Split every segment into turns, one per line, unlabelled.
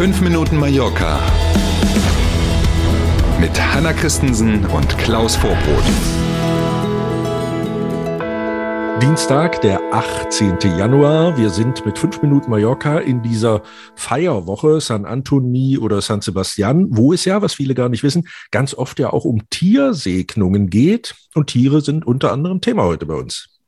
5 Minuten Mallorca mit Hanna Christensen und Klaus Vorbrot.
Dienstag, der 18. Januar. Wir sind mit 5 Minuten Mallorca in dieser Feierwoche San Antoni oder San Sebastian, wo es ja, was viele gar nicht wissen, ganz oft ja auch um Tiersegnungen geht. Und Tiere sind unter anderem Thema heute bei uns.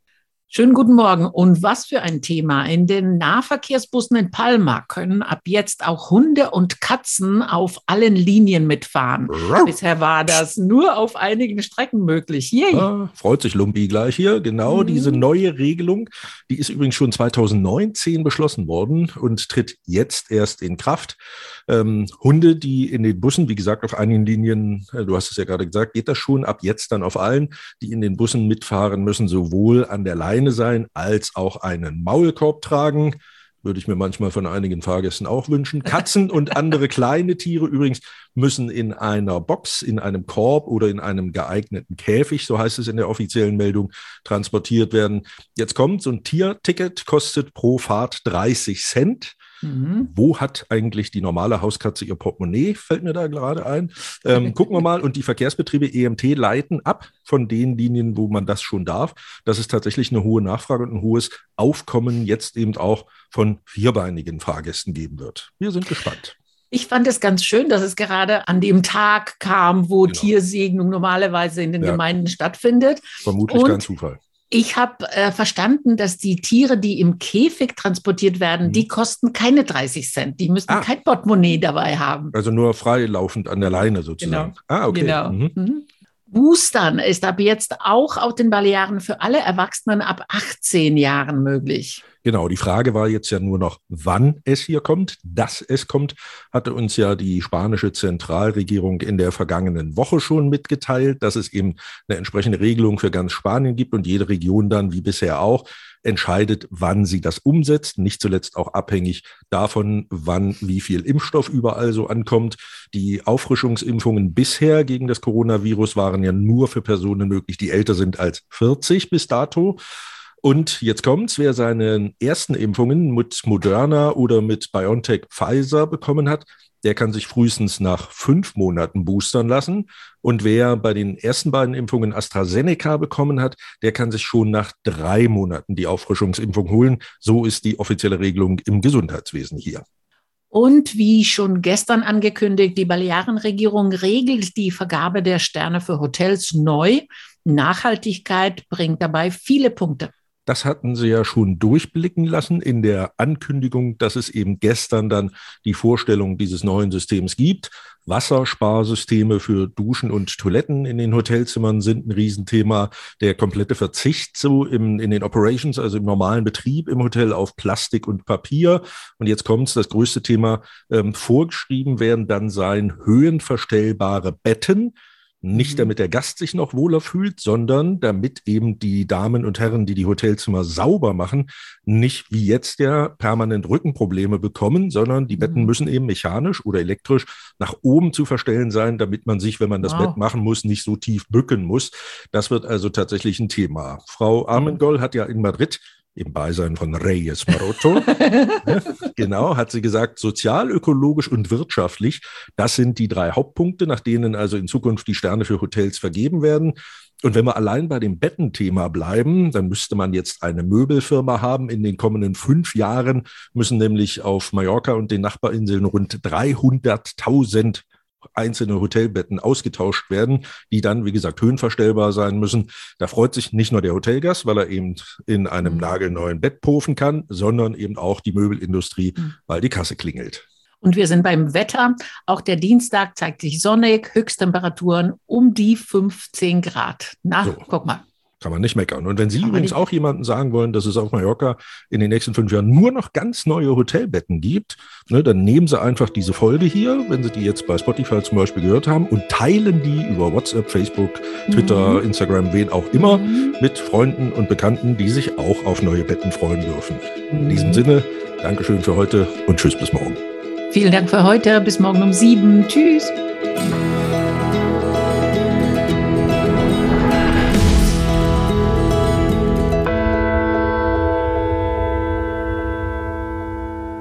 Schönen guten Morgen. Und was für ein Thema. In den Nahverkehrsbussen in Palma können ab jetzt auch Hunde und Katzen auf allen Linien mitfahren. Bisher war das nur auf einigen Strecken möglich.
Yay. Ah, freut sich Lumpi gleich hier. Genau mhm. diese neue Regelung, die ist übrigens schon 2019 beschlossen worden und tritt jetzt erst in Kraft. Ähm, Hunde, die in den Bussen, wie gesagt, auf einigen Linien, äh, du hast es ja gerade gesagt, geht das schon ab jetzt dann auf allen, die in den Bussen mitfahren müssen, sowohl an der Leine Beine sein, als auch einen Maulkorb tragen. Würde ich mir manchmal von einigen Fahrgästen auch wünschen. Katzen und andere kleine Tiere übrigens müssen in einer Box, in einem Korb oder in einem geeigneten Käfig, so heißt es in der offiziellen Meldung, transportiert werden. Jetzt kommt, so ein Tierticket kostet pro Fahrt 30 Cent. Mhm. Wo hat eigentlich die normale Hauskatze ihr Portemonnaie? Fällt mir da gerade ein. Ähm, gucken wir mal. Und die Verkehrsbetriebe EMT leiten ab von den Linien, wo man das schon darf, dass es tatsächlich eine hohe Nachfrage und ein hohes Aufkommen jetzt eben auch von vierbeinigen Fahrgästen geben wird. Wir sind gespannt.
Ich fand es ganz schön, dass es gerade an dem Tag kam, wo genau. Tiersegnung normalerweise in den ja. Gemeinden stattfindet.
Vermutlich und kein Zufall.
Ich habe äh, verstanden, dass die Tiere, die im Käfig transportiert werden, mhm. die kosten keine 30 Cent. Die müssen ah. kein Portemonnaie dabei haben.
Also nur freilaufend an der Leine sozusagen.
Genau. Ah, okay. Genau. Mhm. Mhm. Boostern ist ab jetzt auch auf den Balearen für alle Erwachsenen ab 18 Jahren möglich.
Genau, die Frage war jetzt ja nur noch, wann es hier kommt. Dass es kommt, hatte uns ja die spanische Zentralregierung in der vergangenen Woche schon mitgeteilt, dass es eben eine entsprechende Regelung für ganz Spanien gibt und jede Region dann, wie bisher auch, entscheidet, wann sie das umsetzt. Nicht zuletzt auch abhängig davon, wann wie viel Impfstoff überall so ankommt. Die Auffrischungsimpfungen bisher gegen das Coronavirus waren ja nur für Personen möglich, die älter sind als 40 bis dato. Und jetzt kommt's, wer seine ersten Impfungen mit Moderna oder mit BioNTech Pfizer bekommen hat, der kann sich frühestens nach fünf Monaten boostern lassen. Und wer bei den ersten beiden Impfungen AstraZeneca bekommen hat, der kann sich schon nach drei Monaten die Auffrischungsimpfung holen. So ist die offizielle Regelung im Gesundheitswesen hier.
Und wie schon gestern angekündigt, die Balearenregierung regelt die Vergabe der Sterne für Hotels neu. Nachhaltigkeit bringt dabei viele Punkte.
Das hatten Sie ja schon durchblicken lassen in der Ankündigung, dass es eben gestern dann die Vorstellung dieses neuen Systems gibt. Wassersparsysteme für Duschen und Toiletten in den Hotelzimmern sind ein Riesenthema. Der komplette Verzicht so im, in den Operations, also im normalen Betrieb im Hotel auf Plastik und Papier. Und jetzt kommt's, das größte Thema, ähm, vorgeschrieben werden dann sein höhenverstellbare Betten nicht mhm. damit der Gast sich noch wohler fühlt, sondern damit eben die Damen und Herren, die die Hotelzimmer sauber machen, nicht wie jetzt ja permanent Rückenprobleme bekommen, sondern die Betten mhm. müssen eben mechanisch oder elektrisch nach oben zu verstellen sein, damit man sich, wenn man das wow. Bett machen muss, nicht so tief bücken muss. Das wird also tatsächlich ein Thema. Frau Armengol hat ja in Madrid im Beisein von Reyes Maroto. genau, hat sie gesagt, sozial, ökologisch und wirtschaftlich, das sind die drei Hauptpunkte, nach denen also in Zukunft die Sterne für Hotels vergeben werden. Und wenn wir allein bei dem Bettenthema bleiben, dann müsste man jetzt eine Möbelfirma haben. In den kommenden fünf Jahren müssen nämlich auf Mallorca und den Nachbarinseln rund 300.000 einzelne Hotelbetten ausgetauscht werden, die dann, wie gesagt, höhenverstellbar sein müssen. Da freut sich nicht nur der Hotelgast, weil er eben in einem mhm. nagelneuen Bett pofen kann, sondern eben auch die Möbelindustrie, mhm. weil die Kasse klingelt.
Und wir sind beim Wetter. Auch der Dienstag zeigt sich sonnig, Höchsttemperaturen um die 15 Grad. Na, so. guck mal.
Kann man nicht meckern. Und wenn Sie Kann übrigens auch jemanden sagen wollen, dass es auf Mallorca in den nächsten fünf Jahren nur noch ganz neue Hotelbetten gibt, ne, dann nehmen Sie einfach diese Folge hier, wenn Sie die jetzt bei Spotify zum Beispiel gehört haben, und teilen die über WhatsApp, Facebook, Twitter, mhm. Instagram, wen auch immer, mhm. mit Freunden und Bekannten, die sich auch auf neue Betten freuen dürfen. In diesem mhm. Sinne, Dankeschön für heute und tschüss bis morgen.
Vielen Dank für heute. Bis morgen um sieben. Tschüss.